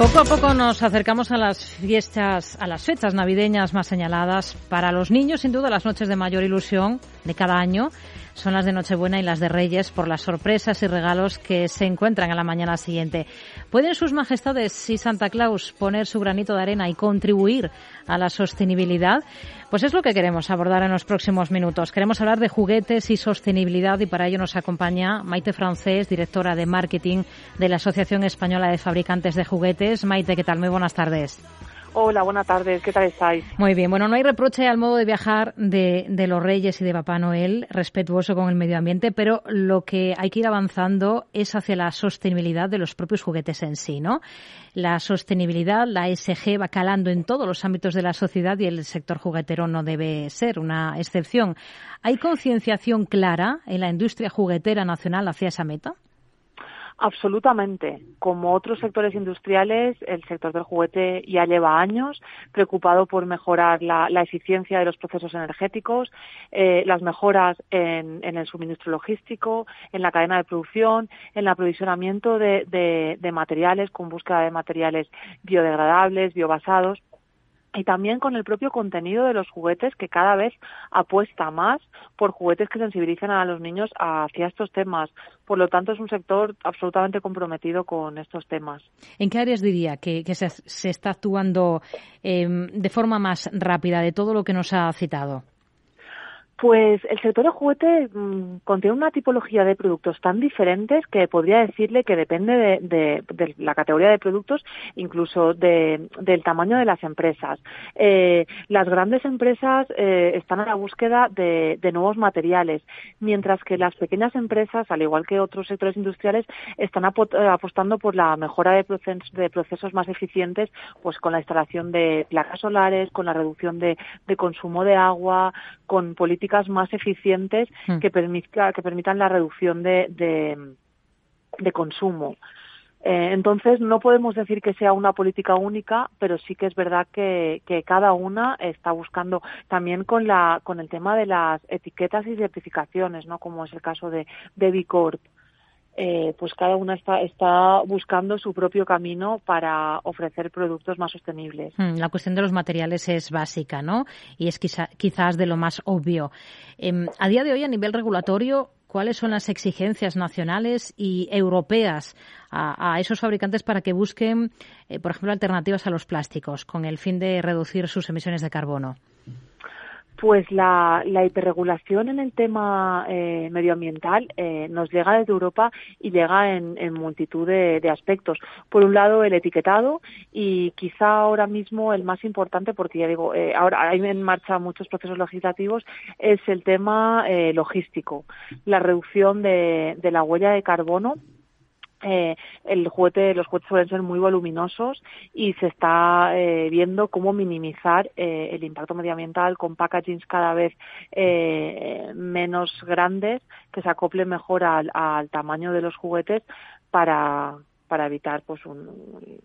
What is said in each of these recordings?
Poco a poco nos acercamos a las fiestas, a las fechas navideñas más señaladas. Para los niños, sin duda, las noches de mayor ilusión de cada año son las de Nochebuena y las de Reyes por las sorpresas y regalos que se encuentran a la mañana siguiente. ¿Pueden sus majestades y Santa Claus poner su granito de arena y contribuir a la sostenibilidad? Pues es lo que queremos abordar en los próximos minutos. Queremos hablar de juguetes y sostenibilidad y para ello nos acompaña Maite Francés, directora de marketing de la Asociación Española de Fabricantes de Juguetes. Maite, ¿qué tal? Muy buenas tardes. Hola, buenas tardes. ¿Qué tal estáis? Muy bien. Bueno, no hay reproche al modo de viajar de, de, los Reyes y de Papá Noel, respetuoso con el medio ambiente, pero lo que hay que ir avanzando es hacia la sostenibilidad de los propios juguetes en sí, ¿no? La sostenibilidad, la SG, va calando en todos los ámbitos de la sociedad y el sector juguetero no debe ser una excepción. ¿Hay concienciación clara en la industria juguetera nacional hacia esa meta? Absolutamente. Como otros sectores industriales, el sector del juguete ya lleva años preocupado por mejorar la, la eficiencia de los procesos energéticos, eh, las mejoras en, el suministro logístico, en la cadena de producción, en el aprovisionamiento de, de, de materiales con búsqueda de materiales biodegradables, biobasados y también con el propio contenido de los juguetes que cada vez apuesta más por juguetes que sensibilicen a los niños hacia estos temas. Por lo tanto, es un sector absolutamente comprometido con estos temas. ¿En qué áreas diría que, que se, se, está actuando eh, de forma más rápida de todo lo que nos ha citado? Pues el sector de juguete mmm, contiene una tipología de productos tan diferentes que podría decirle que depende de, de, de la categoría de productos, incluso de, del tamaño de las empresas. Eh, las grandes empresas eh, están a la búsqueda de, nuevos materiales, mientras que las pequeñas empresas, al igual que otros sectores industriales, están apostando por la mejora de, de procesos más eficientes, pues con la instalación de placas solares, con la reducción de, consumo de agua, con políticas más eficientes mm. que, permita, que permitan la reducción de, de, de consumo. Eh, entonces, no podemos decir que sea una política única, pero sí que es verdad que, que, cada una está buscando también con la con el tema de las etiquetas y certificaciones, ¿no? Como es el caso de, de Bicorp eh, pues cada una está, está buscando su propio camino para ofrecer productos más sostenibles. Hmm, la cuestión de los materiales es básica, ¿no? Y es quizá, quizás de lo más obvio. Eh, a día de hoy, a nivel regulatorio, ¿cuáles son las exigencias nacionales y europeas a, a esos fabricantes para que busquen, eh, por ejemplo, alternativas a los plásticos con el fin de reducir sus emisiones de carbono? Pues la, la hiperregulación en el tema eh, medioambiental eh, nos llega desde Europa y llega en, multitud de, aspectos. Por un lado, el etiquetado y quizá ahora mismo el más importante, porque ya digo, eh, ahora hay en marcha muchos procesos legislativos, es el tema eh, logístico, la reducción de la huella de carbono eh, el juguete, los juguetes suelen ser muy voluminosos y se está eh, viendo cómo minimizar eh, el impacto medioambiental con packagings cada vez eh, menos grandes que se acoplen mejor al, tamaño de los juguetes para, para evitar pues un,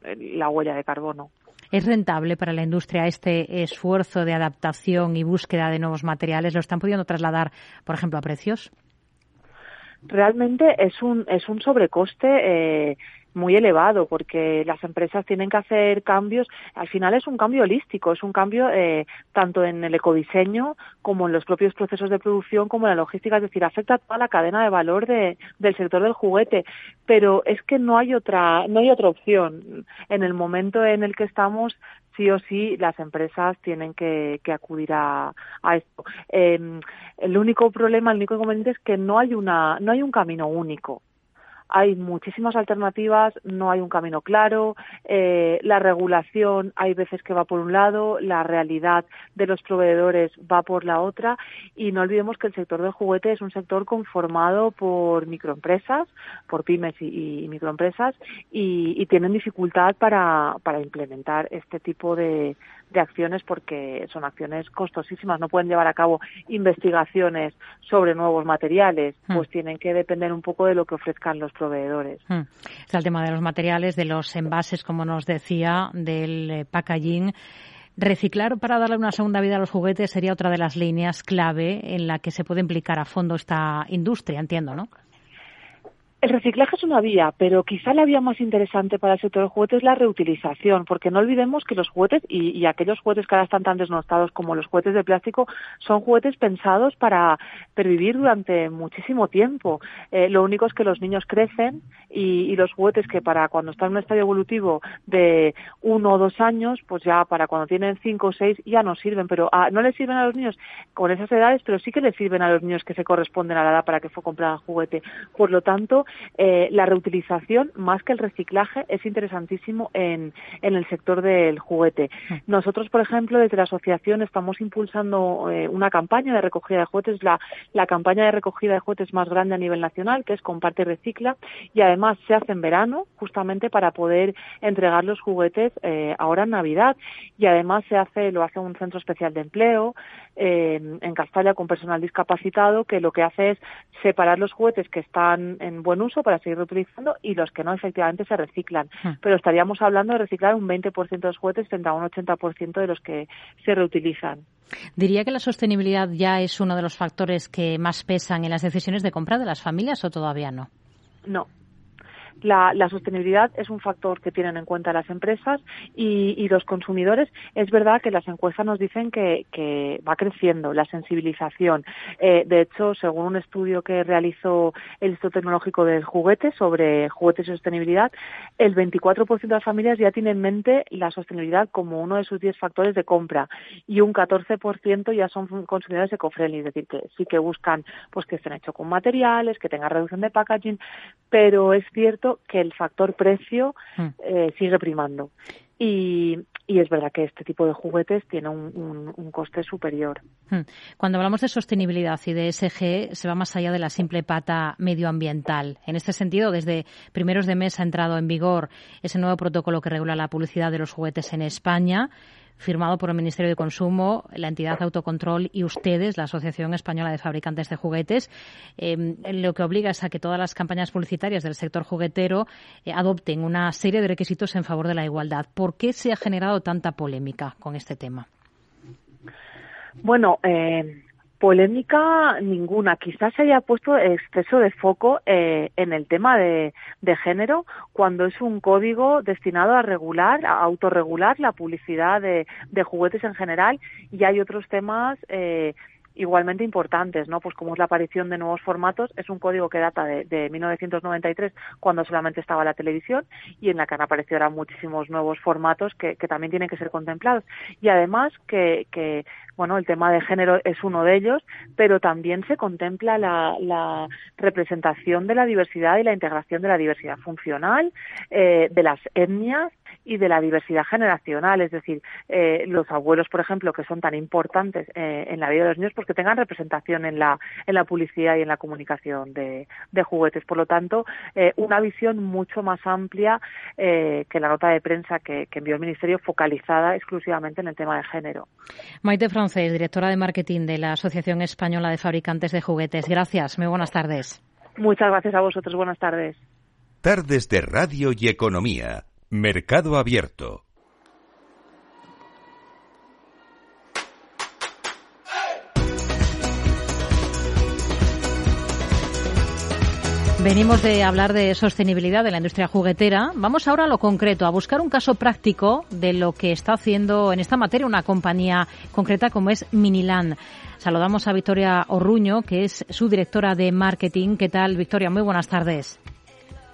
la huella de carbono. ¿Es rentable para la industria este esfuerzo de adaptación y búsqueda de nuevos materiales? ¿Lo están pudiendo trasladar, por ejemplo, a precios? Realmente es un, es un sobrecoste eh, muy elevado porque las empresas tienen que hacer cambios. Al final es un cambio holístico, es un cambio eh, tanto en el ecodiseño como en los propios procesos de producción como en la logística, es decir, afecta a toda la cadena de valor de, del sector del juguete. Pero es que no hay otra, no hay otra opción. En el momento en el que estamos, sí o sí las empresas tienen que, que acudir a, a esto. Eh, el único problema, el único inconveniente es que no hay una, no hay un camino único hay muchísimas alternativas, no hay un camino claro, eh, la regulación hay veces que va por un lado, la realidad de los proveedores va por la otra y no olvidemos que el sector del juguete es un sector conformado por microempresas, por pymes y, microempresas y, tienen dificultad para implementar este tipo de, de acciones porque son acciones costosísimas, no pueden llevar a cabo investigaciones sobre nuevos materiales, hmm. pues tienen que depender un poco de lo que ofrezcan los proveedores. Hmm. Está el tema de los materiales, de los envases, como nos decía, del eh, packaging. Reciclar para darle una segunda vida a los juguetes sería otra de las líneas clave en la que se puede implicar a fondo esta industria, entiendo, ¿no? El reciclaje es una vía, pero quizá la vía más interesante para el sector del juguete es la reutilización, porque no olvidemos que los juguetes y, aquellos juguetes que ahora están tan desnostados como los juguetes de plástico son juguetes pensados para pervivir durante muchísimo tiempo. Eh, lo único es que los niños crecen y, los juguetes que para cuando están en un estadio evolutivo de uno o dos años, pues ya para cuando tienen cinco o seis ya no sirven, pero no les sirven a los niños con esas edades, pero sí que les sirven a los niños que se corresponden a la edad para que fue comprado el juguete. Por lo tanto, eh, la reutilización, más que el reciclaje, es interesantísimo en, en el sector del juguete. Nosotros, por ejemplo, desde la asociación estamos impulsando eh, una campaña de recogida de juguetes, la, la campaña de recogida de juguetes más grande a nivel nacional, que es Comparte y Recicla, y además se hace en verano, justamente para poder entregar los juguetes eh, ahora en Navidad. Y además se hace, lo hace un centro especial de empleo eh, en Castalla con personal discapacitado, que lo que hace es separar los juguetes que están en buen uso para seguir reutilizando y los que no efectivamente se reciclan. Hmm. Pero estaríamos hablando de reciclar un 20% de los juguetes frente a un 80% de los que se reutilizan. ¿Diría que la sostenibilidad ya es uno de los factores que más pesan en las decisiones de compra de las familias o todavía no? No, la, sostenibilidad es un factor que tienen en cuenta las empresas y, los consumidores. Es verdad que las encuestas nos dicen que, va creciendo la sensibilización. Eh, de hecho, según un estudio que realizó el Instituto Tecnológico del Juguete sobre juguetes y sostenibilidad, el 24% de las familias ya tienen en mente la sostenibilidad como uno de sus 10 factores de compra y un 14% ya son consumidores eco-friendly, es decir, que sí que buscan pues que estén hechos con materiales, que tengan reducción de packaging, pero es cierto que el factor precio hmm. eh, sigue primando. Y, es verdad que este tipo de juguetes tiene un, coste superior. Hmm. Cuando hablamos de sostenibilidad y de SG, se va más allá de la simple pata medioambiental. En este sentido, desde primeros de mes ha entrado en vigor ese nuevo protocolo que regula la publicidad de los juguetes en España firmado por el Ministerio de Consumo, la entidad autocontrol y ustedes, la Asociación Española de Fabricantes de Juguetes, em, lo que obliga es a que todas las campañas publicitarias del sector juguetero eh, adopten una serie de requisitos en favor de la igualdad. ¿Por qué se ha generado tanta polémica con este tema? Bueno, eh, Polémica ninguna. Quizás se haya puesto exceso de foco eh, en el tema de, género cuando es un código destinado a regular, a autorregular la publicidad de, juguetes en general y hay otros temas eh, igualmente importantes, ¿no? Pues como es la aparición de nuevos formatos, es un código que data de, de 1993, cuando solamente estaba la televisión, y en la que han aparecido ahora muchísimos nuevos formatos que, que también tienen que ser contemplados. Y además que, que, bueno, el tema de género es uno de ellos, pero también se contempla la, la representación de la diversidad y la integración de la diversidad funcional, eh, de las etnias, y de la diversidad generacional, es decir, eh, los abuelos, por ejemplo, que son tan importantes eh, en la vida de los niños, pues que tengan representación en la, en la publicidad y en la comunicación de, de juguetes. Por lo tanto, eh, una visión mucho más amplia que la nota de prensa que, que, envió el Ministerio, focalizada exclusivamente en el tema de género. Maite Francés, directora de marketing de la Asociación Española de Fabricantes de Juguetes. Gracias. Muy buenas tardes. Muchas gracias a vosotros. Buenas tardes. Tardes de Radio y Economía Mercado Abierto. Venimos de hablar de sostenibilidad de la industria juguetera. Vamos ahora a lo concreto, a buscar un caso práctico de lo que está haciendo en esta materia una compañía concreta como es Miniland. Saludamos a Victoria Orruño, que es su directora de marketing. ¿Qué tal, Victoria? Muy buenas tardes.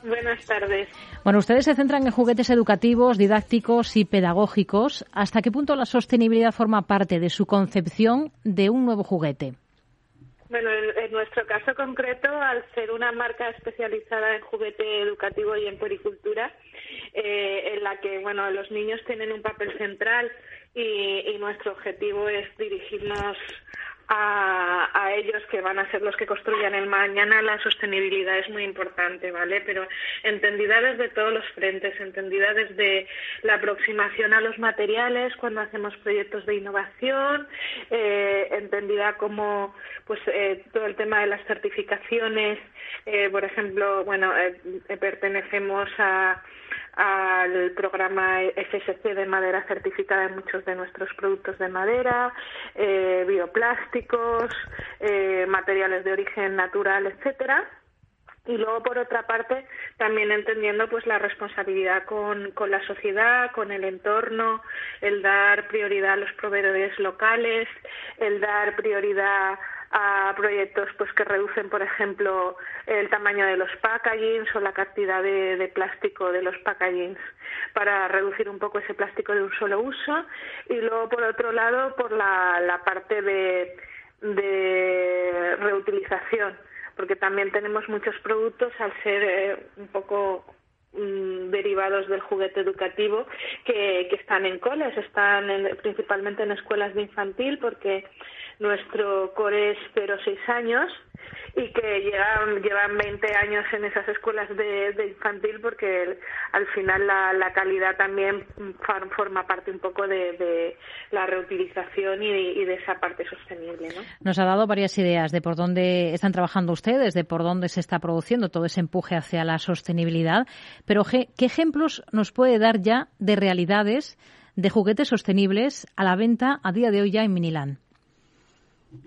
Buenas tardes. Bueno, ustedes se centran en juguetes educativos, didácticos y pedagógicos. ¿Hasta qué punto la sostenibilidad forma parte de su concepción de un nuevo juguete? Bueno, en, nuestro caso concreto, al ser una marca especializada en juguete educativo y en puericultura, eh, en la que bueno los niños tienen un papel central y nuestro objetivo es dirigirnos a, ellos que van a ser los que construyan el mañana, la sostenibilidad es muy importante, ¿vale? Pero entendida desde todos los frentes, entendida desde la aproximación a los materiales cuando hacemos proyectos de innovación, eh, entendida como pues eh, todo el tema de las certificaciones, eh, por ejemplo, bueno, pertenecemos a al programa FSC de madera certificada en muchos de nuestros productos de madera, eh, bioplásticos, eh, materiales de origen natural, etcétera. y luego por otra parte también entendiendo pues la responsabilidad con, con la sociedad con el entorno el dar prioridad a los proveedores locales el dar prioridad a proyectos pues que reducen por ejemplo el tamaño de los packagings o la cantidad de, de plástico de los packagings para reducir un poco ese plástico de un solo uso. Y luego por otro lado por la, la parte de, de reutilización porque también tenemos muchos productos al ser eh, un poco derivados del juguete educativo que, están en coles, están principalmente en escuelas de infantil porque nuestro core es 0-6 años y que llevan, llevan 20 años en esas escuelas de, infantil porque al final la, la, calidad también forma parte un poco de, la reutilización y, y, de esa parte sostenible. ¿no? Nos ha dado varias ideas de por dónde están trabajando ustedes, de por dónde se está produciendo todo ese empuje hacia la sostenibilidad, pero ¿qué ejemplos nos puede dar ya de realidades de juguetes sostenibles a la venta a día de hoy ya en Miniland?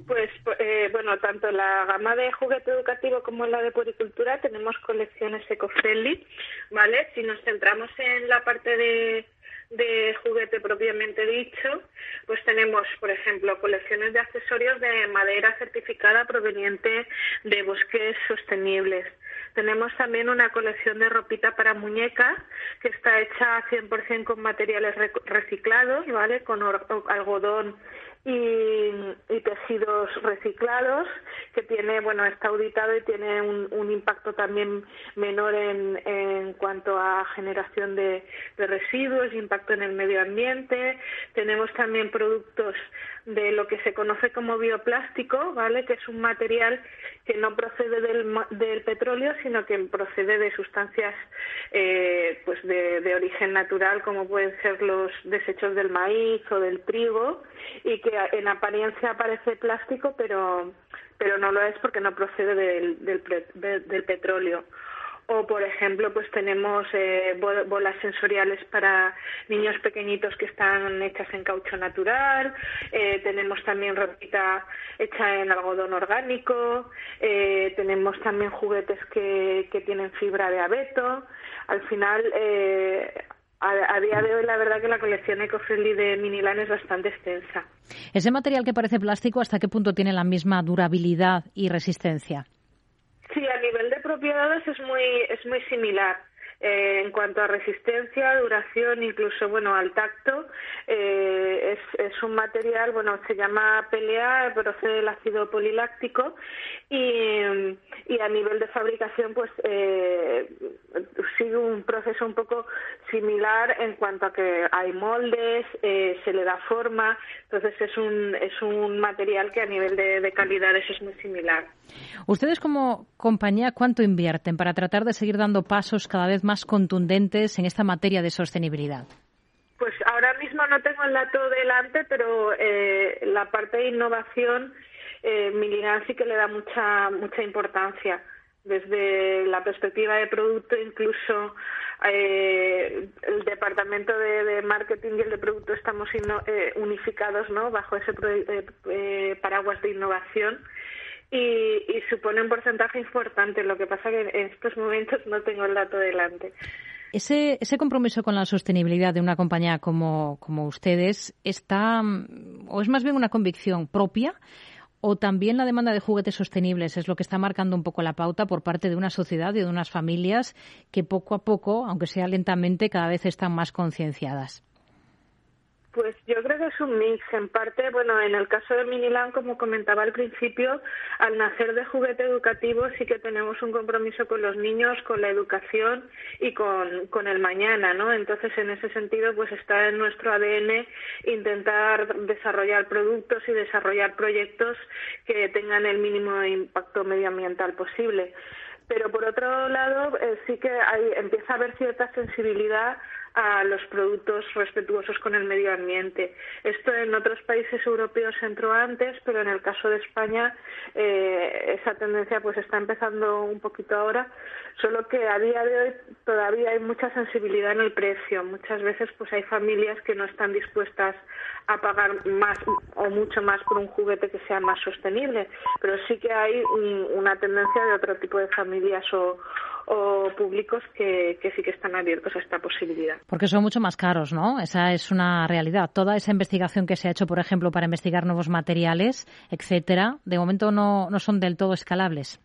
Pues eh, bueno, tanto la gama de juguete educativo como la de puricultura tenemos colecciones eco-friendly, ¿vale? Si nos centramos en la parte de, de juguete propiamente dicho, pues tenemos, por ejemplo, colecciones de accesorios de madera certificada proveniente de bosques sostenibles. Tenemos también una colección de ropita para muñeca que está hecha 100% con materiales reciclados, ¿vale? Con algodón y, y, tejidos reciclados que tiene bueno está auditado y tiene un, un impacto también menor en, en cuanto a generación de, residuos impacto en el medio ambiente tenemos también productos de lo que se conoce como bioplástico, ¿vale? Que es un material que no procede del, del petróleo, sino que procede de sustancias eh, pues de, de, origen natural, como pueden ser los desechos del maíz o del trigo, y que en apariencia parece plástico, pero pero no lo es porque no procede del, del, del petróleo. O por ejemplo pues tenemos eh, bolas sensoriales para niños pequeñitos que están hechas en caucho natural. Eh, tenemos también ropita hecha en algodón orgánico. Eh, tenemos también juguetes que, que tienen fibra de abeto. Al final a, a, día de hoy la verdad que la colección eco-friendly de Minilan es bastante extensa. Ese material que parece plástico, ¿hasta qué punto tiene la misma durabilidad y resistencia? Sí, a nivel de propiedades es muy, es muy similar. Eh, en cuanto a resistencia, duración, incluso bueno al tacto, eh, es, es, un material, bueno, se llama PLA, procede del ácido poliláctico y, y a nivel de fabricación, pues eh, sigue un proceso un poco similar en cuanto a que hay moldes, eh, se le da forma, entonces es un, es un material que a nivel de, de calidades es muy similar. Ustedes como compañía, ¿cuánto invierten para tratar de seguir dando pasos cada vez más contundentes en esta materia de sostenibilidad? Pues ahora mismo no tengo el dato delante, pero eh, la parte de innovación, eh, sí que le da mucha mucha importancia desde la perspectiva de producto, incluso eh, el departamento de, marketing y el de producto estamos eh, unificados, ¿no? Bajo ese eh, eh, paraguas de innovación y, y, supone un porcentaje importante. Lo que pasa que en estos momentos no tengo el dato delante. Ese, ese compromiso con la sostenibilidad de una compañía como, como ustedes está, o es más bien una convicción propia, o también la demanda de juguetes sostenibles es lo que está marcando un poco la pauta por parte de una sociedad y de unas familias que poco a poco, aunque sea lentamente, cada vez están más concienciadas. Pues yo creo que es un mix. En parte, bueno, en el caso de Miniland, como comentaba al principio, al nacer de juguete educativo sí que tenemos un compromiso con los niños, con la educación y con, con el mañana, ¿no? Entonces, en ese sentido, pues está en nuestro ADN intentar desarrollar productos y desarrollar proyectos que tengan el mínimo impacto medioambiental posible pero por otro lado eh, sí que hay, empieza a haber cierta sensibilidad a los productos respetuosos con el medio ambiente. Esto en otros países europeos entró antes, pero en el caso de España eh, esa tendencia pues está empezando un poquito ahora, solo que a día de hoy todavía hay mucha sensibilidad en el precio. Muchas veces pues hay familias que no están dispuestas a pagar más o mucho más por un juguete que sea más sostenible, pero sí que hay una tendencia de otro tipo de familias o, o públicos que, que, sí que están abiertos a esta posibilidad. Porque son mucho más caros, ¿no? Esa es una realidad. Toda esa investigación que se ha hecho, por ejemplo, para investigar nuevos materiales, etcétera, de momento no, no son del todo escalables.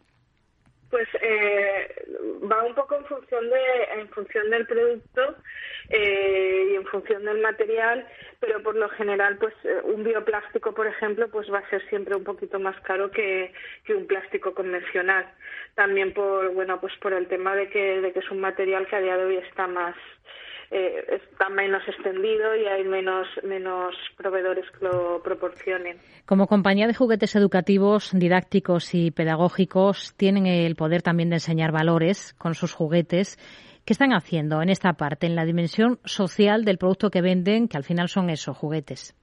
Pues eh, va un poco en función de en función del producto eh, y en función del material, pero por lo general, pues eh, un bioplástico, por ejemplo, pues va a ser siempre un poquito más caro que, que un plástico convencional. También por bueno, pues por el tema de que de que es un material que a día de hoy está más eh, está menos extendido y hay menos, menos proveedores que lo proporcionen. Como compañía de juguetes educativos, didácticos y pedagógicos, tienen el poder también de enseñar valores con sus juguetes. ¿Qué están haciendo en esta parte, en la dimensión social del producto que venden, que al final son esos juguetes?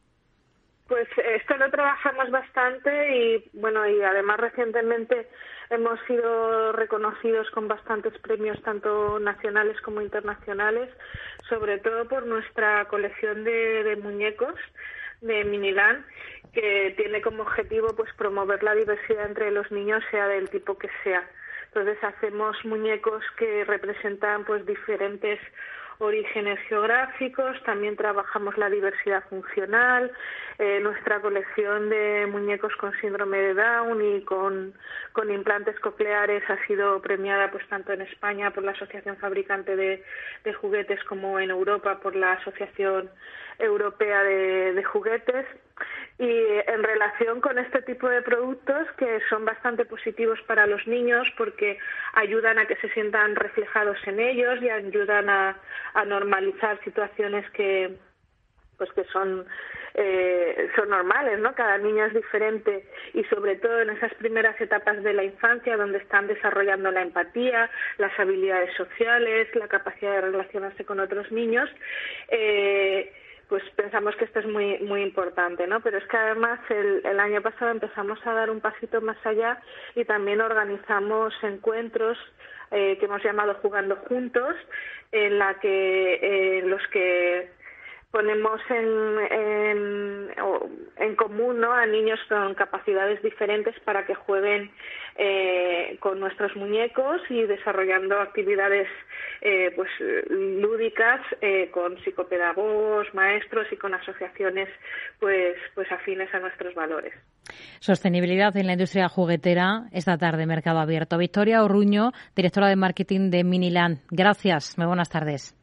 Pues esto lo trabajamos bastante y bueno y además recientemente hemos sido reconocidos con bastantes premios tanto nacionales como internacionales, sobre todo por nuestra colección de, muñecos de Miniland que tiene como objetivo pues promover la diversidad entre los niños sea del tipo que sea. Entonces hacemos muñecos que representan pues diferentes orígenes geográficos, también trabajamos la diversidad funcional, eh, nuestra colección de muñecos con síndrome de Down y con, implantes cocleares ha sido premiada pues tanto en España por la Asociación Fabricante de, Juguetes como en Europa por la Asociación Europea de Juguetes y en relación con este tipo de productos que son bastante positivos para los niños porque ayudan a que se sientan reflejados en ellos y ayudan a, normalizar situaciones que pues que son eh, son normales, ¿no? Cada niño es diferente y sobre todo en esas primeras etapas de la infancia donde están desarrollando la empatía, las habilidades sociales, la capacidad de relacionarse con otros niños. Eh, pues pensamos que esto es muy muy importante, ¿no? Pero es que además el, el, año pasado empezamos a dar un pasito más allá y también organizamos encuentros eh, que hemos llamado Jugando Juntos, en la que eh, los que ponemos en, en, en común ¿no? a niños con capacidades diferentes para que jueguen eh, con nuestros muñecos y desarrollando actividades eh, pues lúdicas eh, con psicopedagogos, maestros y con asociaciones pues pues afines a nuestros valores. Sostenibilidad en la industria juguetera esta tarde Mercado Abierto. Victoria Orruño, directora de marketing de Miniland. Gracias. Muy buenas tardes.